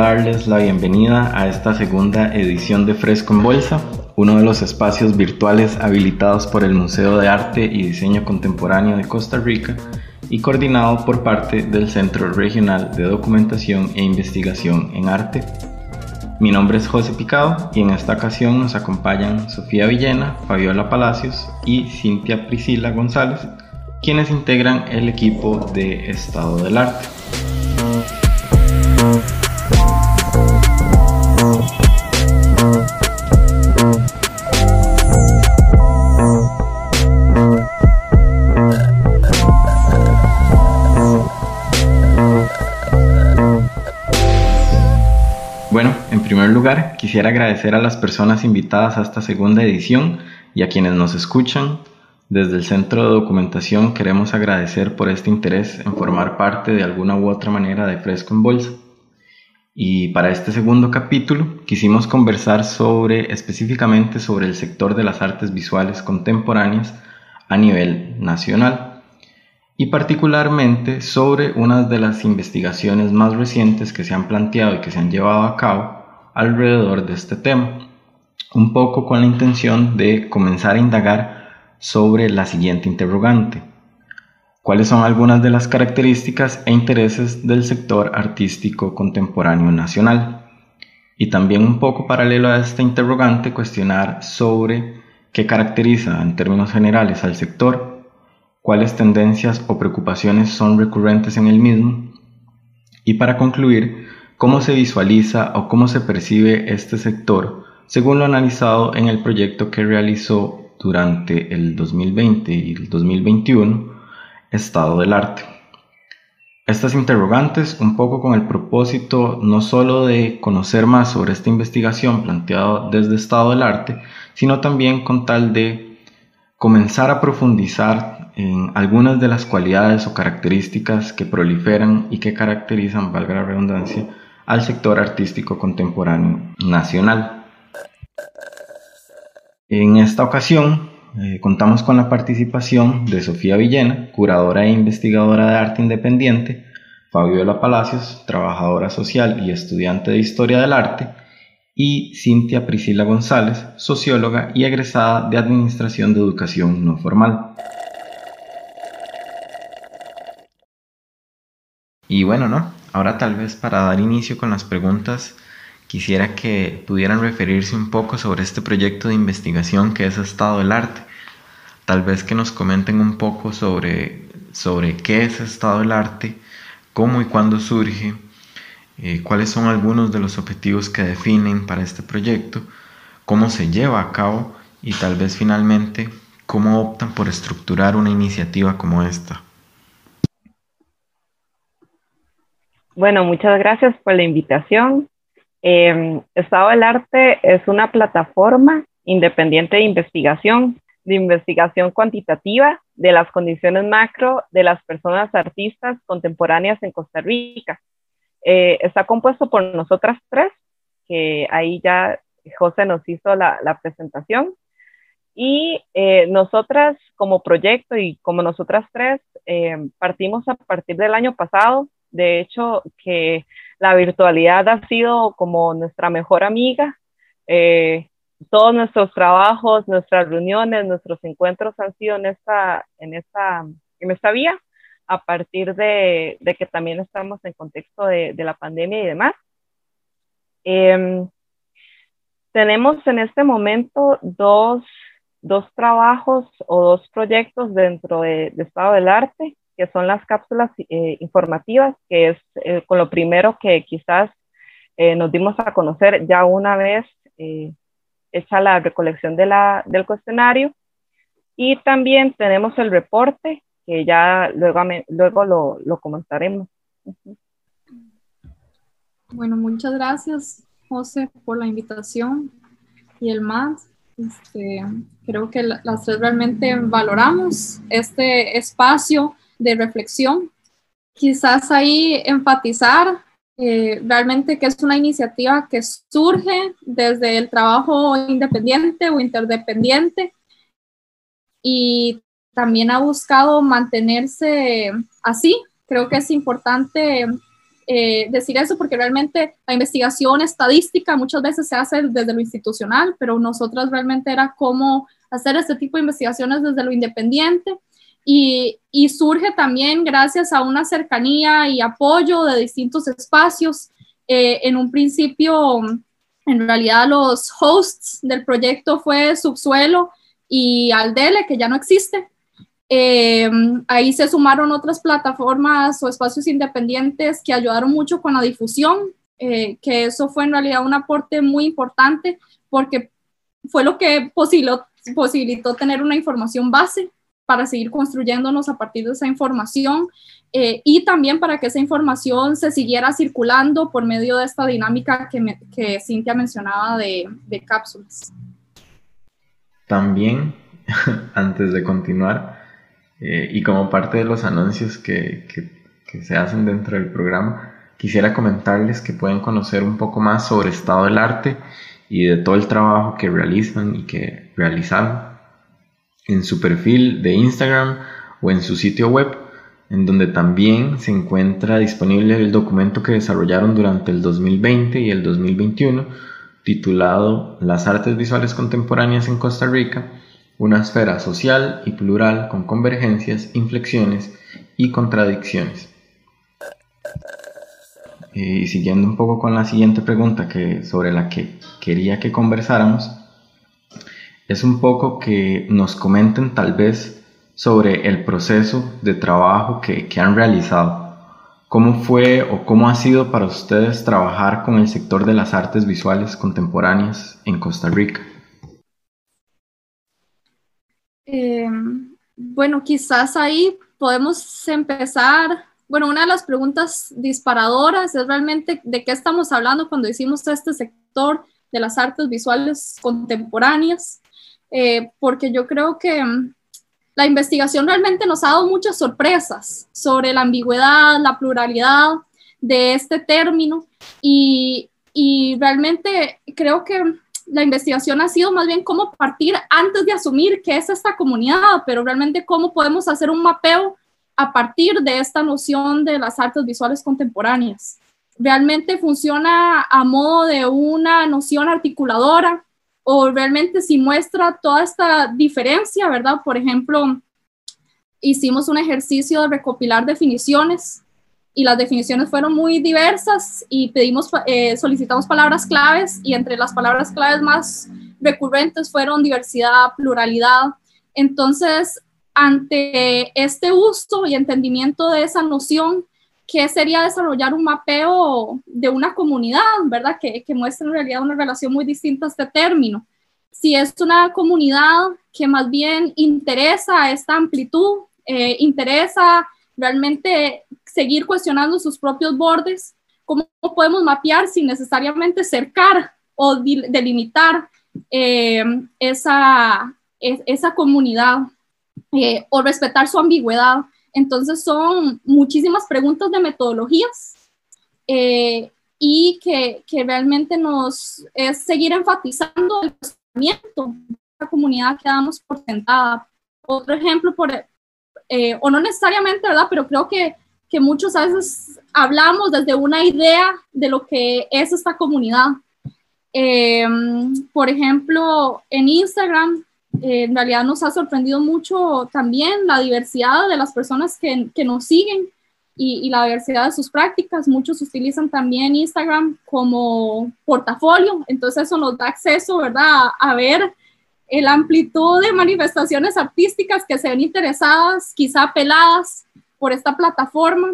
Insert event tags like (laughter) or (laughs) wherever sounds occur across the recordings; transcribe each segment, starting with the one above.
darles la bienvenida a esta segunda edición de Fresco en Bolsa, uno de los espacios virtuales habilitados por el Museo de Arte y Diseño Contemporáneo de Costa Rica y coordinado por parte del Centro Regional de Documentación e Investigación en Arte. Mi nombre es José Picado y en esta ocasión nos acompañan Sofía Villena, Fabiola Palacios y Cintia Priscila González, quienes integran el equipo de Estado del Arte. Bueno, en primer lugar, quisiera agradecer a las personas invitadas a esta segunda edición y a quienes nos escuchan. Desde el Centro de Documentación queremos agradecer por este interés en formar parte de alguna u otra manera de Fresco en Bolsa. Y para este segundo capítulo quisimos conversar sobre específicamente sobre el sector de las artes visuales contemporáneas a nivel nacional y particularmente sobre una de las investigaciones más recientes que se han planteado y que se han llevado a cabo alrededor de este tema, un poco con la intención de comenzar a indagar sobre la siguiente interrogante. ¿Cuáles son algunas de las características e intereses del sector artístico contemporáneo nacional? Y también un poco paralelo a esta interrogante, cuestionar sobre qué caracteriza en términos generales al sector cuáles tendencias o preocupaciones son recurrentes en el mismo y para concluir, cómo se visualiza o cómo se percibe este sector según lo analizado en el proyecto que realizó durante el 2020 y el 2021, Estado del Arte. Estas interrogantes, un poco con el propósito no solo de conocer más sobre esta investigación planteada desde Estado del Arte, sino también con tal de comenzar a profundizar en algunas de las cualidades o características que proliferan y que caracterizan, valga la redundancia, al sector artístico contemporáneo nacional. En esta ocasión eh, contamos con la participación de Sofía Villena, curadora e investigadora de arte independiente, Fabiola Palacios, trabajadora social y estudiante de historia del arte, y Cintia Priscila González, socióloga y egresada de Administración de Educación No Formal. Y bueno, ¿no? Ahora tal vez para dar inicio con las preguntas, quisiera que pudieran referirse un poco sobre este proyecto de investigación que es Estado del Arte. Tal vez que nos comenten un poco sobre, sobre qué es Estado del Arte, cómo y cuándo surge, eh, cuáles son algunos de los objetivos que definen para este proyecto, cómo se lleva a cabo y tal vez finalmente cómo optan por estructurar una iniciativa como esta. Bueno, muchas gracias por la invitación. Em, Estado del Arte es una plataforma independiente de investigación, de investigación cuantitativa de las condiciones macro de las personas artistas contemporáneas en Costa Rica. Eh, está compuesto por nosotras tres, que ahí ya José nos hizo la, presentación. Y eh, nosotras como proyecto y como nosotras tres em, partimos a partir del año pasado de hecho, que la virtualidad ha sido como nuestra mejor amiga. Eh, todos nuestros trabajos, nuestras reuniones, nuestros encuentros han sido en esta, en esta, en vía, a partir de, que también estamos en contexto de, la pandemia y demás. Em, tenemos en este momento dos, trabajos o dos proyectos dentro de, de Estado del Arte que son las cápsulas eh, informativas, que es eh, con lo primero que quizás eh, nos dimos a conocer ya una vez hecha la recolección de la, del cuestionario. Y también tenemos el reporte, que ya luego, luego lo, lo comentaremos. Bueno, muchas gracias, José, por la invitación y el más. Este, creo que las tres realmente valoramos este espacio de reflexión. Quizás ahí enfatizar eh, realmente que es una iniciativa que surge desde el trabajo independiente o interdependiente y también ha buscado mantenerse así. Creo que es importante eh, decir eso porque realmente la investigación estadística muchas veces se hace desde lo institucional, pero nosotras realmente era cómo hacer este tipo de investigaciones desde lo independiente y, y surge también gracias a una cercanía y apoyo de distintos espacios. Eh, en un principio, en realidad los hosts del proyecto fue Subsuelo y Aldele, que ya no existe, eh, ahí se sumaron otras plataformas o espacios independientes que ayudaron mucho con la difusión, eh, que eso fue en realidad un aporte muy importante porque fue lo que posibilitó, posibilitó tener una información base para seguir construyéndonos a partir de esa información eh, y también para que esa información se siguiera circulando por medio de esta dinámica que, que Cintia mencionaba de, de cápsulas. También, (laughs) antes de continuar, eh, y como parte de los anuncios que, que, se hacen dentro del programa, quisiera comentarles que pueden conocer un poco más sobre Estado del Arte y de todo el trabajo que realizan y que realizaron en su perfil de Instagram o en su sitio web, en donde también se encuentra disponible el documento que desarrollaron durante el 2020 y el 2021, titulado Las artes visuales contemporáneas en Costa Rica, una esfera social y plural con convergencias, inflexiones y contradicciones. Y siguiendo un poco con la siguiente pregunta que, sobre la que quería que conversáramos, es un poco que nos comenten tal vez sobre el proceso de trabajo que, que han realizado. ¿Cómo fue o cómo ha sido para ustedes trabajar con el sector de las artes visuales contemporáneas en Costa Rica? Eh, bueno, quizás ahí podemos empezar. Bueno, una de las preguntas disparadoras es realmente de qué estamos hablando cuando decimos este sector de las artes visuales contemporáneas, eh, porque yo creo que mm, la investigación realmente nos ha dado muchas sorpresas sobre la ambigüedad, la pluralidad de este término y, y realmente creo que la investigación ha sido más bien cómo partir antes de asumir qué es esta comunidad, pero realmente cómo podemos hacer un mapeo a partir de esta noción de las artes visuales contemporáneas. ¿Realmente funciona a modo de una noción articuladora o realmente si muestra toda esta diferencia, verdad? Por ejemplo, hicimos un ejercicio de recopilar definiciones y las definiciones fueron muy diversas y pedimos, eh, solicitamos palabras claves y entre las palabras claves más recurrentes fueron diversidad, pluralidad. Entonces, ante este uso y entendimiento de esa noción, ¿qué sería desarrollar un mapeo de una comunidad, verdad? Que, que muestra en realidad una relación muy distinta a este término. Si es una comunidad que más bien interesa esta amplitud, eh, interesa realmente seguir cuestionando sus propios bordes, cómo podemos mapear sin necesariamente cercar o delimitar eh, esa, esa comunidad eh, o respetar su ambigüedad. Entonces son muchísimas preguntas de metodologías eh, y que, que, realmente nos es seguir enfatizando el cuestionamiento de la comunidad que damos por sentada. Otro ejemplo, por, o no necesariamente, ¿verdad? Pero creo que que muchos a veces hablamos desde una idea de lo que es esta comunidad. Em, por ejemplo, en Instagram, eh, en realidad nos ha sorprendido mucho también la diversidad de las personas que, nos siguen y, la diversidad de sus prácticas. Muchos utilizan también Instagram como portafolio, entonces eso nos da acceso, ¿verdad?, a, ver la amplitud de manifestaciones artísticas que se ven interesadas, quizá apeladas por esta plataforma.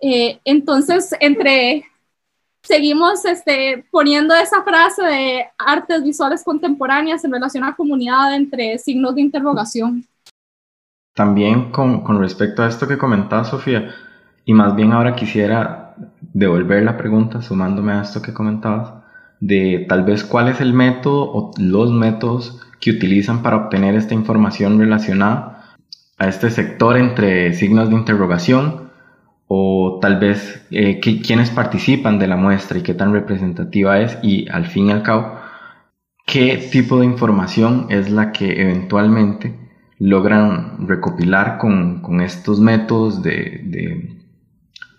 Eh, entonces, entre seguimos este, poniendo esa frase de artes visuales contemporáneas en relación a comunidad entre signos de interrogación. También con, con respecto a esto que comentaba Sofía, y más bien ahora quisiera devolver la pregunta sumándome a esto que comentabas, de tal vez cuál es el método o los métodos que utilizan para obtener esta información relacionada a este sector entre signos de interrogación o tal vez eh, quiénes participan de la muestra y qué tan representativa es y al fin y al cabo qué tipo de información es la que eventualmente logran recopilar con, con estos métodos de, de,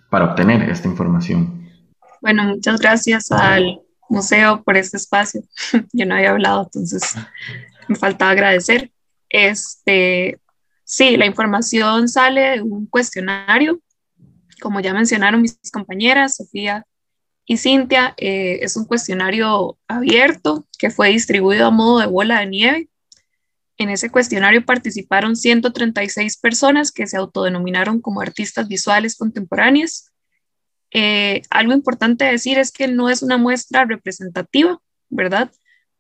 para obtener esta información. Bueno, muchas gracias al museo por este espacio. (laughs) Yo no había hablado, entonces me falta agradecer. Este, sí, la información sale de un cuestionario, como ya mencionaron mis compañeras, Sofía y Cintia, eh, es un cuestionario abierto que fue distribuido a modo de bola de nieve. En ese cuestionario participaron 136 personas que se autodenominaron como artistas visuales contemporáneas. Eh, algo importante decir es que no es una muestra representativa, ¿verdad?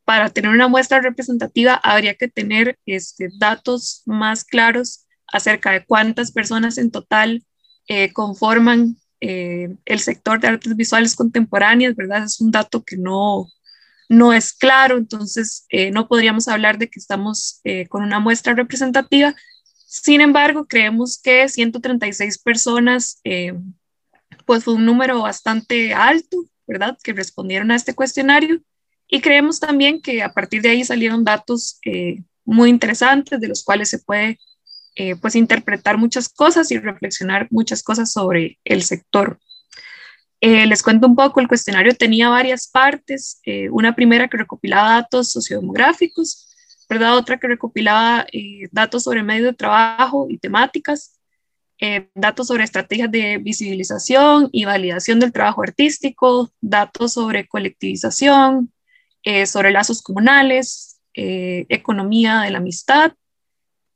Para tener una muestra representativa habría que tener este, datos más claros acerca de cuántas personas en total eh, conforman eh, el sector de artes visuales contemporáneas, ¿verdad? Es un dato que no, no es claro, entonces eh, no podríamos hablar de que estamos con una muestra representativa. Sin embargo, creemos que 136 personas, pues fue un número bastante alto, ¿verdad? Que respondieron a este cuestionario y creemos también que a partir de ahí salieron datos muy interesantes de los cuales se puede eh, pues interpretar muchas cosas y reflexionar muchas cosas sobre el sector. Eh, les cuento un poco, el cuestionario tenía varias partes, eh, una primera que recopilaba datos sociodemográficos, ¿verdad? otra que recopilaba datos sobre medios de trabajo y temáticas, datos sobre estrategias de visibilización y validación del trabajo artístico, datos sobre colectivización, sobre lazos comunales, economía de la amistad,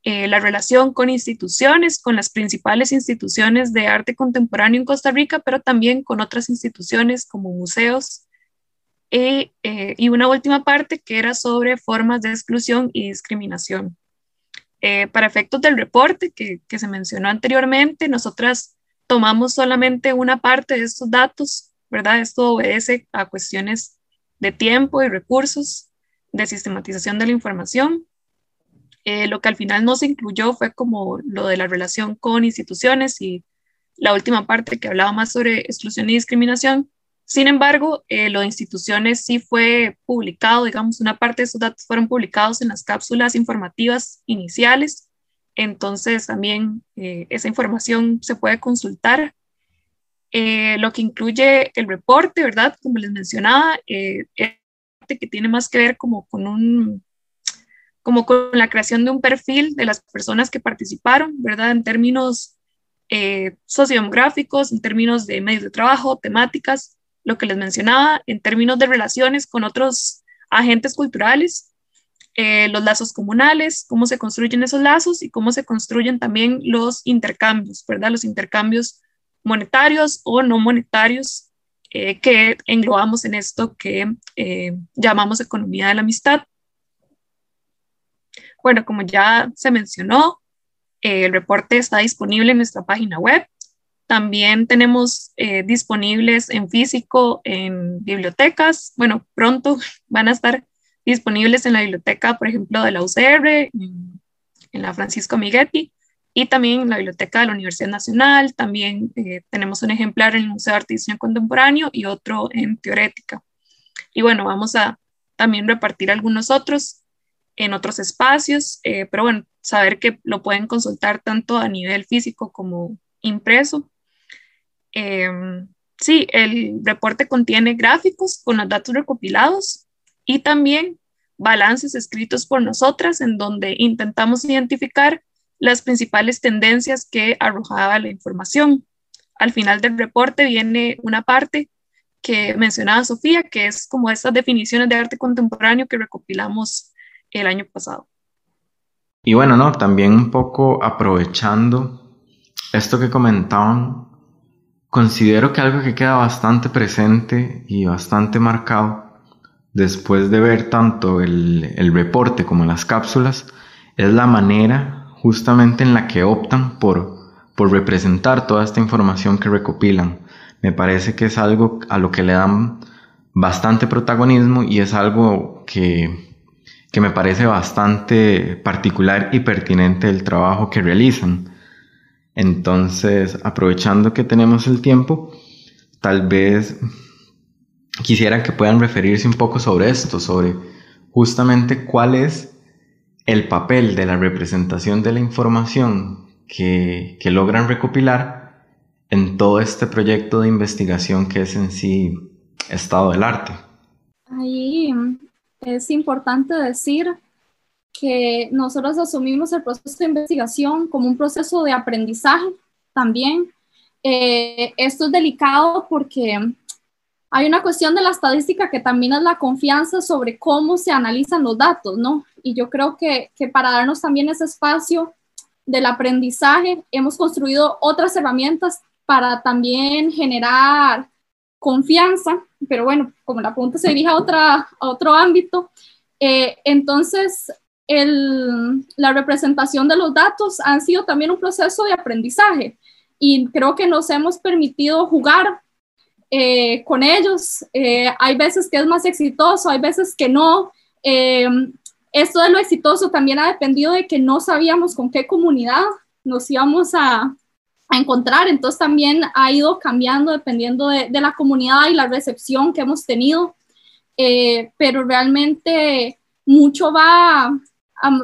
eh, la relación con instituciones, con las principales instituciones de arte contemporáneo en Costa Rica, pero también con otras instituciones como museos. Eh, eh, y una última parte que era sobre formas de exclusión y discriminación. para efectos del reporte que, que se mencionó anteriormente, nosotras tomamos solamente una parte de estos datos, ¿verdad? Esto obedece a cuestiones de tiempo y recursos, de sistematización de la información. Eh, lo que al final no se incluyó fue como lo de la relación con instituciones y la última parte que hablaba más sobre exclusión y discriminación. Sin embargo, eh, lo de instituciones sí fue publicado, digamos, una parte de esos datos fueron publicados en las cápsulas informativas iniciales. Entonces, también eh, esa información se puede consultar. lo que incluye el reporte, ¿verdad? Como les mencionaba, es que tiene más que ver como con un como con la creación de un perfil de las personas que participaron, ¿verdad? En términos eh, sociodemográficos, en términos de medios de trabajo, temáticas, lo que les mencionaba, en términos de relaciones con otros agentes culturales, eh, los lazos comunales, cómo se construyen esos lazos y cómo se construyen también los intercambios, ¿verdad? Los intercambios monetarios o no monetarios eh, que englobamos en esto que llamamos economía de la amistad. Bueno, como ya se mencionó, eh, el reporte está disponible en nuestra página web. También tenemos eh, disponibles en físico en bibliotecas. Bueno, pronto (laughs) van a estar disponibles en la biblioteca, por ejemplo, de la UCR, en, la Francisco Miguetti, y también en la biblioteca de la Universidad Nacional. También eh, tenemos un ejemplar en el Museo de Arte Contemporáneo y otro en Teorética. Y bueno, vamos a también repartir algunos otros en otros espacios, eh, pero bueno, saber que lo pueden consultar tanto a nivel físico como impreso. Em, sí, el reporte contiene gráficos con los datos recopilados y también balances escritos por nosotras en donde intentamos identificar las principales tendencias que arrojaba la información. Al final del reporte viene una parte que mencionaba Sofía, que es como estas definiciones de arte contemporáneo que recopilamos el año pasado. Y bueno, no, también un poco aprovechando esto que comentaban, considero que algo que queda bastante presente y bastante marcado después de ver tanto el, el reporte como las cápsulas es la manera justamente en la que optan por, por representar toda esta información que recopilan. Me parece que es algo a lo que le dan bastante protagonismo y es algo que que me parece bastante particular y pertinente el trabajo que realizan. Entonces, aprovechando que tenemos el tiempo, tal vez quisiera que puedan referirse un poco sobre esto, sobre justamente cuál es el papel de la representación de la información que, logran recopilar en todo este proyecto de investigación que es en sí estado del arte? Ahí es importante decir que nosotros asumimos el proceso de investigación como un proceso de aprendizaje también. Eh, esto es delicado porque hay una cuestión de la estadística que también es la confianza sobre cómo se analizan los datos, ¿no? Y yo creo que, que para darnos también ese espacio del aprendizaje, hemos construido otras herramientas para también generar confianza, pero bueno, como la pregunta se dirige a, otra, a otro ámbito, eh, entonces el, la representación de los datos han sido también un proceso de aprendizaje y creo que nos hemos permitido jugar eh, con ellos. Eh, hay veces que es más exitoso, hay veces que no. esto de lo exitoso también ha dependido de que no sabíamos con qué comunidad nos íbamos a, a encontrar, entonces también ha ido cambiando dependiendo de, la comunidad y la recepción que hemos tenido, pero realmente mucho va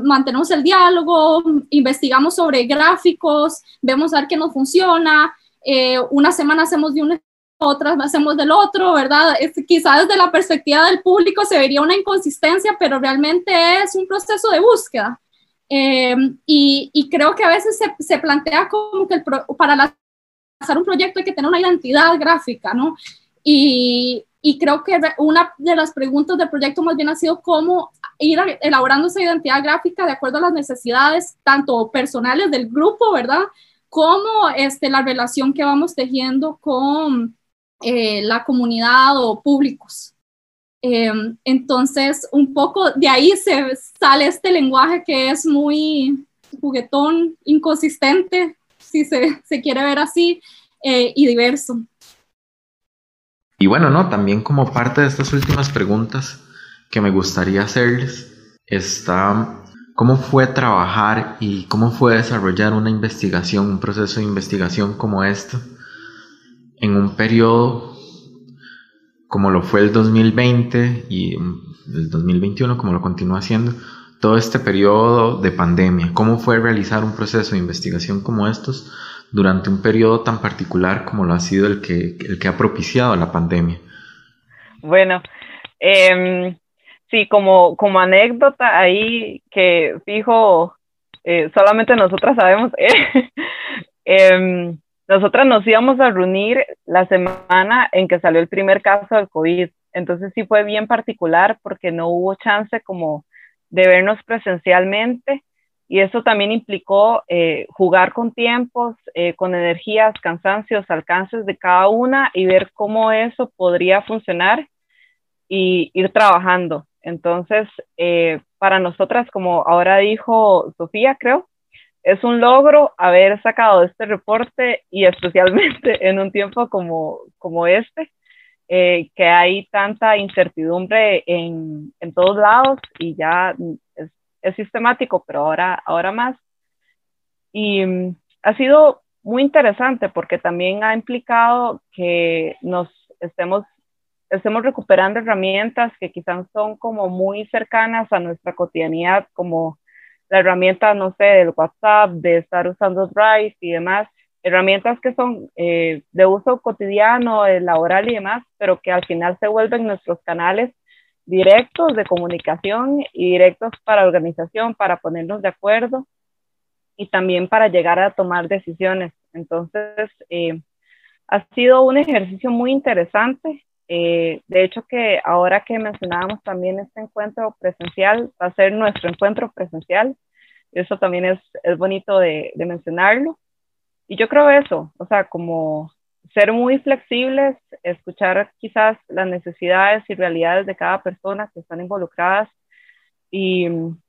mantenemos el diálogo, investigamos sobre gráficos, vemos a ver qué nos funciona, eh, una semana hacemos de una, otra hacemos del otro, ¿verdad? Quizás desde la perspectiva del público se vería una inconsistencia, pero realmente es un proceso de búsqueda. Eh, y, creo que a veces se, plantea como que para hacer un proyecto hay que tener una identidad gráfica, ¿no? Y, y creo que una de las preguntas del proyecto más bien ha sido cómo ir elaborando esa identidad gráfica de acuerdo a las necesidades tanto personales del grupo, ¿verdad? Como este, la relación que vamos tejiendo con eh, la comunidad o públicos. Em, entonces, un poco de ahí se sale este lenguaje que es muy juguetón, inconsistente, si se, se quiere ver así, eh, y diverso. Y bueno, no, también como parte de estas últimas preguntas que me gustaría hacerles está cómo fue trabajar y cómo fue desarrollar una investigación, un proceso de investigación como este en un periodo como lo fue el 2020 y el 2021 como lo continúa haciendo, todo este periodo de pandemia, cómo fue realizar un proceso de investigación como estos durante un periodo tan particular como lo ha sido el que, el que ha propiciado la pandemia. Bueno, eh, sí, como, como anécdota ahí que fijo, eh, solamente nosotras sabemos, (laughs) eh, nosotras nos íbamos a reunir la semana en que salió el primer caso del COVID, entonces sí fue bien particular porque no hubo chance como de vernos presencialmente y eso también implicó eh, jugar con tiempos, eh, con energías, cansancios, alcances de cada una y ver cómo eso podría funcionar y ir trabajando. Entonces, eh, para nosotras, como ahora dijo Sofía, creo, es un logro haber sacado este reporte y especialmente (laughs) en un tiempo como, como este, que hay tanta incertidumbre en, en todos lados y ya es es sistemático, pero ahora, ahora más. Y mm, ha sido muy interesante porque también ha implicado que nos estemos, estemos recuperando herramientas que quizás son como muy cercanas a nuestra cotidianidad, como la herramienta, no sé, del WhatsApp, de estar usando Drive y demás, herramientas que son eh, de uso cotidiano, laboral y demás, pero que al final se vuelven nuestros canales directos de comunicación y directos para organización, para ponernos de acuerdo y también para llegar a tomar decisiones. Entonces, eh, ha sido un ejercicio muy interesante. Eh, de hecho, que ahora que mencionábamos también este encuentro presencial, va a ser nuestro encuentro presencial. Eso también es, es bonito de, mencionarlo. Y yo creo eso, o sea, como ser muy flexibles, escuchar quizás las necesidades y realidades de cada persona que están involucradas y mm,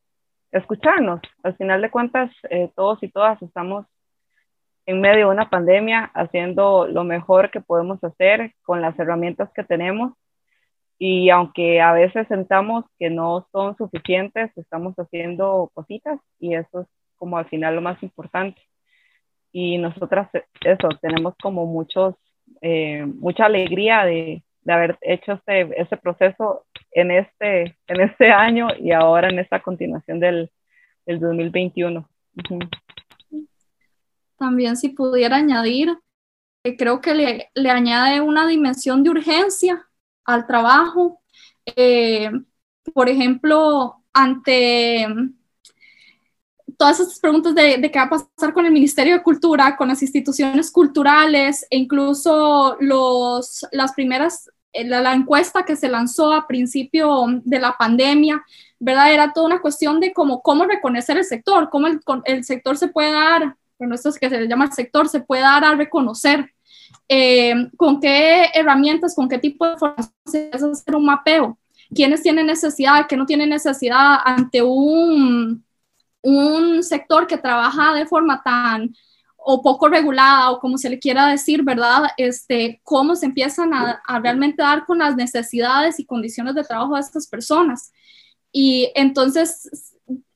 escucharnos. Al final de cuentas, eh, todos y todas estamos en medio de una pandemia haciendo lo mejor que podemos hacer con las herramientas que tenemos. Y aunque a veces sentamos que no son suficientes, estamos haciendo cositas y eso es como al final lo más importante. Y nosotras eso, tenemos como muchos, eh, mucha alegría de, de, haber hecho este, este proceso en este, en este año y ahora en esta continuación del, del 2021. También si pudiera añadir, creo que le, le, añade una dimensión de urgencia al trabajo. Eh, por ejemplo, ante todas estas preguntas de, de, qué va a pasar con el Ministerio de Cultura, con las instituciones culturales e incluso los, las primeras, eh, la, la, encuesta que se lanzó a principio de la pandemia, ¿verdad? Era toda una cuestión de cómo, cómo reconocer el sector, cómo el, el sector se puede dar, esto es que se le llama sector, se puede dar a reconocer. Eh, con qué herramientas, con qué tipo de información se hace hacer un mapeo, quiénes tienen necesidad, qué no tienen necesidad ante un, un sector que trabaja de forma tan o poco regulada o como se le quiera decir, ¿verdad? Este, cómo se empiezan a, a realmente dar con las necesidades y condiciones de trabajo de estas personas. Y entonces,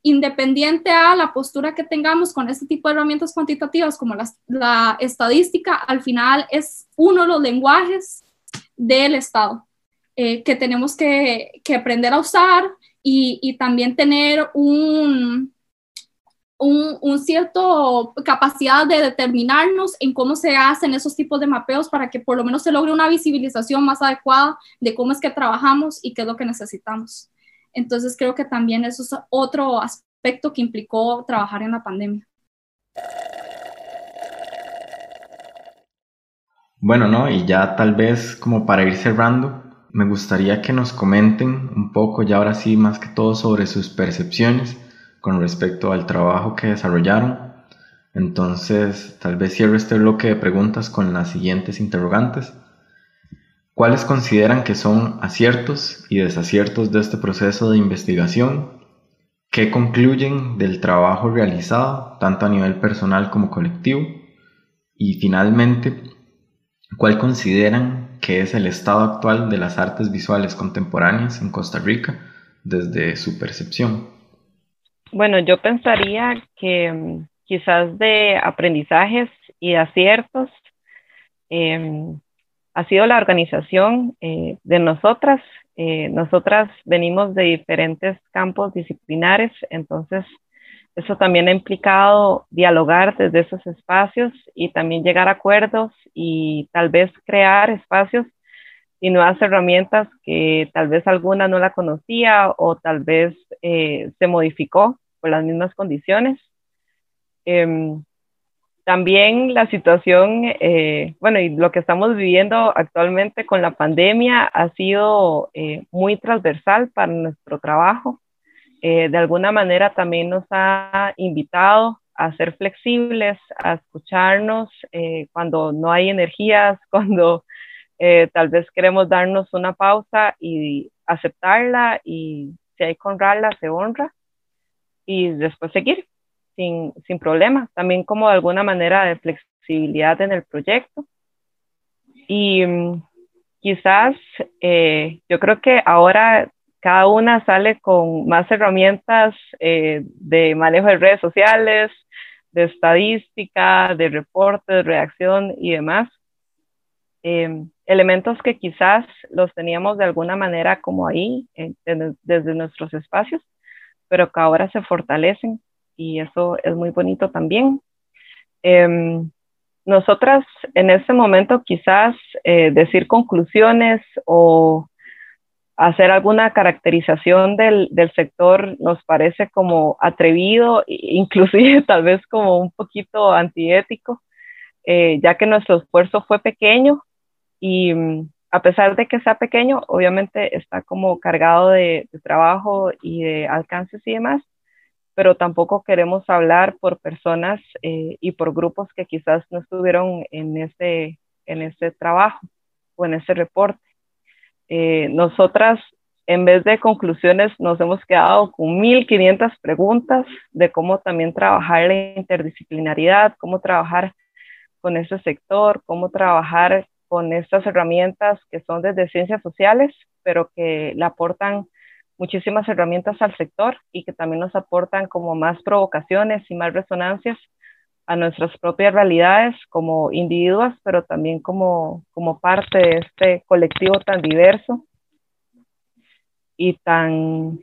independiente a la postura que tengamos con este tipo de herramientas cuantitativas como la, la estadística, al final es uno de los lenguajes del Estado eh, que tenemos que, que, aprender a usar y, y también tener un, un, un, cierto capacidad de determinarnos en cómo se hacen esos tipos de mapeos para que por lo menos se logre una visibilización más adecuada de cómo es que trabajamos y qué es lo que necesitamos. Entonces creo que también eso es otro aspecto que implicó trabajar en la pandemia. Bueno, ¿no? Y ya tal vez como para ir cerrando, me gustaría que nos comenten un poco, ya ahora sí, más que todo sobre sus percepciones con respecto al trabajo que desarrollaron. Entonces, tal vez cierro este bloque de preguntas con las siguientes interrogantes. ¿Cuáles consideran que son aciertos y desaciertos de este proceso de investigación? ¿Qué concluyen del trabajo realizado, tanto a nivel personal como colectivo? Y finalmente, ¿cuál consideran que es el estado actual de las artes visuales contemporáneas en Costa Rica desde su percepción? Bueno, yo pensaría que mm, quizás de aprendizajes y aciertos, eh, ha sido la organización eh, de nosotras. Eh, nosotras venimos de diferentes campos disciplinares, entonces eso también ha implicado dialogar desde esos espacios y también llegar a acuerdos y tal vez crear espacios y nuevas herramientas que tal vez alguna no la conocía o tal vez eh, se modificó por las mismas condiciones. Em, también la situación, eh, bueno, y lo que estamos viviendo actualmente con la pandemia ha sido eh, muy transversal para nuestro trabajo. Eh, de alguna manera también nos ha invitado a ser flexibles, a escucharnos cuando no hay energías, (laughs) cuando tal vez queremos darnos una pausa y aceptarla y si hay que honrarla, se honra y después seguir sin, sin problema, también como de alguna manera de flexibilidad en el proyecto. Y mm, quizás eh, yo creo que ahora cada una sale con más herramientas eh, de manejo de redes sociales, de estadística, de reportes, de reacción y demás. Eh, elementos que quizás los teníamos de alguna manera como ahí, desde nuestros espacios, pero que ahora se fortalecen y eso es muy bonito también. Em, nosotras en este momento quizás eh, decir conclusiones o hacer alguna caracterización del, del, sector nos parece como atrevido, inclusive (laughs) tal vez como un poquito antiético, eh, ya que nuestro esfuerzo fue pequeño y mm, a pesar de que sea pequeño, obviamente está como cargado de, de trabajo y de alcances y demás, pero tampoco queremos hablar por personas eh, y por grupos que quizás no estuvieron en ese, en ese trabajo o en ese reporte. Eh, nosotras, en vez de conclusiones, nos hemos quedado con 1.500 preguntas de cómo también trabajar la interdisciplinaridad, cómo trabajar con ese sector, cómo trabajar con estas herramientas que son desde ciencias sociales, pero que le aportan muchísimas herramientas al sector y que también nos aportan como más provocaciones y más resonancias a nuestras propias realidades como individuos, pero también como, como parte de este colectivo tan diverso y tan,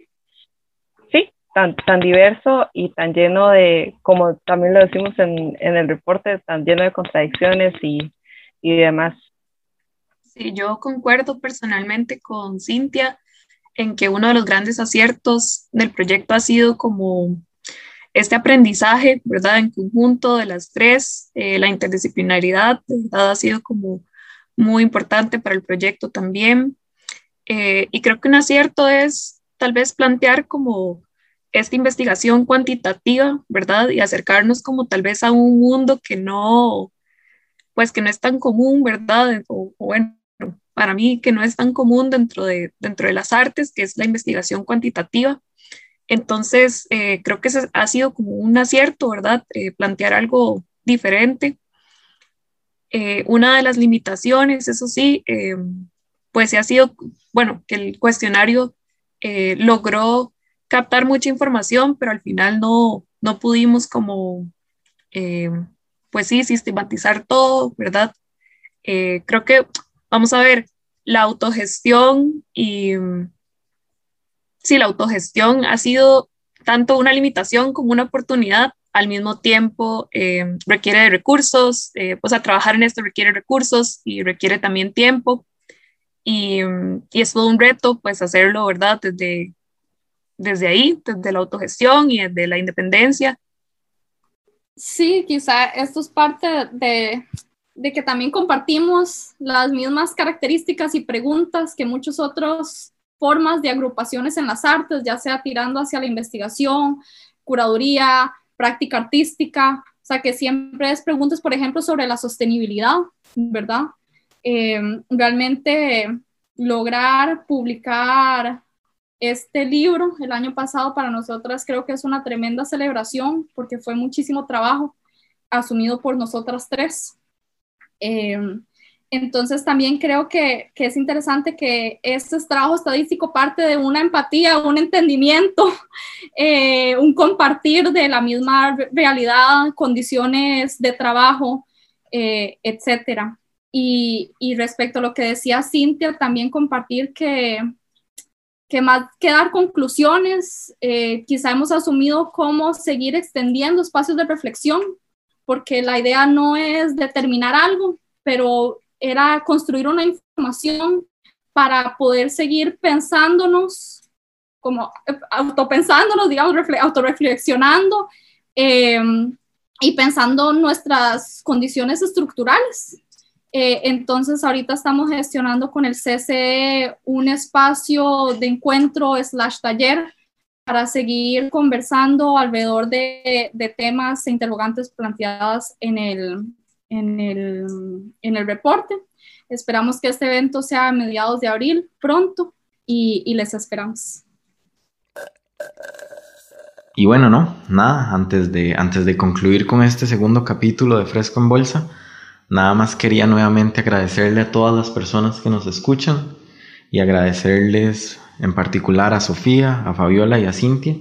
sí, tan, tan diverso y tan lleno de, como también lo decimos en, en el reporte, tan lleno de contradicciones y, y demás. Sí, yo concuerdo personalmente con Cintia en que uno de los grandes aciertos del proyecto ha sido como este aprendizaje, ¿verdad? En conjunto de las tres, eh, la interdisciplinaridad, ¿verdad? Ha sido como muy importante para el proyecto también. Eh, y creo que un acierto es tal vez plantear como esta investigación cuantitativa, ¿verdad? Y acercarnos como tal vez a un mundo que no, pues que no es tan común, ¿verdad? O, bueno, para mí que no es tan común dentro de, dentro de las artes, que es la investigación cuantitativa. Entonces, eh, creo que ese ha sido como un acierto, ¿verdad? Eh, plantear algo diferente. Eh, una de las limitaciones, eso sí, pues ha sido, bueno, que el cuestionario logró captar mucha información, pero al final no, no pudimos como, pues sí, sistematizar todo, ¿verdad? creo que, vamos a ver, la autogestión y sí, la autogestión ha sido tanto una limitación como una oportunidad. Al mismo tiempo, eh, requiere de recursos, eh, pues a trabajar en esto requiere recursos y requiere también tiempo. Y, y, es todo un reto, pues hacerlo, ¿verdad? Desde, desde ahí, desde la autogestión y desde la independencia. Sí, quizá esto es parte de, de que también compartimos las mismas características y preguntas que muchos otros formas de agrupaciones en las artes, ya sea tirando hacia la investigación, curaduría, práctica artística, o sea que siempre es preguntas, por ejemplo, sobre la sostenibilidad, ¿verdad? Em, realmente lograr publicar este libro el año pasado para nosotras creo que es una tremenda celebración porque fue muchísimo trabajo asumido por nosotras tres. Em, entonces también creo que, es interesante que este trabajo estadístico parte de una empatía, un entendimiento, (laughs) eh, un compartir de la misma realidad, condiciones de trabajo, eh, etcétera. Y, respecto a lo que decía Cintia, también compartir que, que más que dar conclusiones, eh, quizá hemos asumido cómo seguir extendiendo espacios de reflexión, porque la idea no es determinar algo, pero era construir una información para poder seguir pensándonos, como eh, autopensándonos, digamos, autorreflexionando eh, y pensando nuestras condiciones estructurales. Eh, entonces, ahorita estamos gestionando con el CCE un espacio de encuentro slash taller para seguir conversando alrededor de, temas e interrogantes planteadas en el, en el, en el reporte. Esperamos que este evento sea a mediados de abril, pronto, y, y les esperamos. Y bueno, no, nada, antes de, antes de concluir con este segundo capítulo de Fresco en Bolsa, nada más quería nuevamente agradecerle a todas las personas que nos escuchan y agradecerles en particular a Sofía, a Fabiola y a Cintia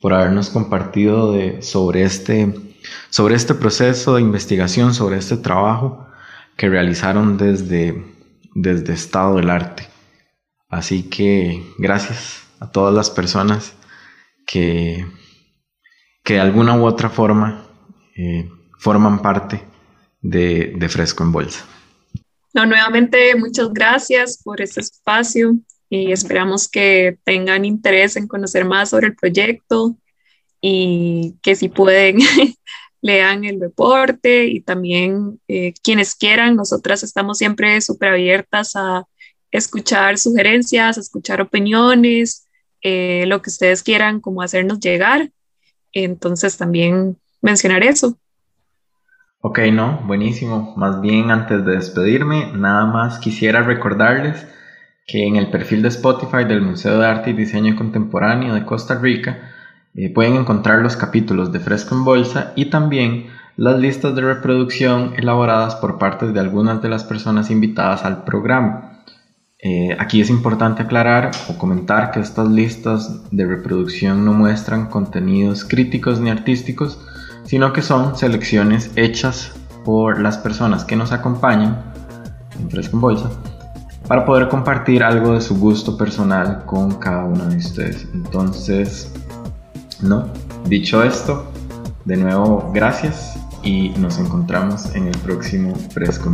por habernos compartido sobre este sobre este proceso de investigación, sobre este trabajo que realizaron desde, desde Estado del Arte. Así que gracias a todas las personas que, que de alguna u otra forma eh, forman parte de, de Fresco en Bolsa. No, nuevamente muchas gracias por este espacio y esperamos que tengan interés en conocer más sobre el proyecto y que si pueden (laughs) lean el reporte y también eh, quienes quieran, nosotras estamos siempre súper abiertas a escuchar sugerencias, a escuchar opiniones, eh, lo que ustedes quieran como hacernos llegar. Entonces también mencionar eso. Ok, no, buenísimo. Más bien antes de despedirme, nada más quisiera recordarles que en el perfil de Spotify del Museo de Arte y Diseño Contemporáneo de Costa Rica, eh, pueden encontrar los capítulos de Fresco en Bolsa y también las listas de reproducción elaboradas por parte de algunas de las personas invitadas al programa. Eh, aquí es importante aclarar o comentar que estas listas de reproducción no muestran contenidos críticos ni artísticos, sino que son selecciones hechas por las personas que nos acompañan en Fresco en Bolsa para poder compartir algo de su gusto personal con cada uno de ustedes. Entonces, ¿no? Dicho esto, de nuevo gracias y nos encontramos en el próximo Fresco.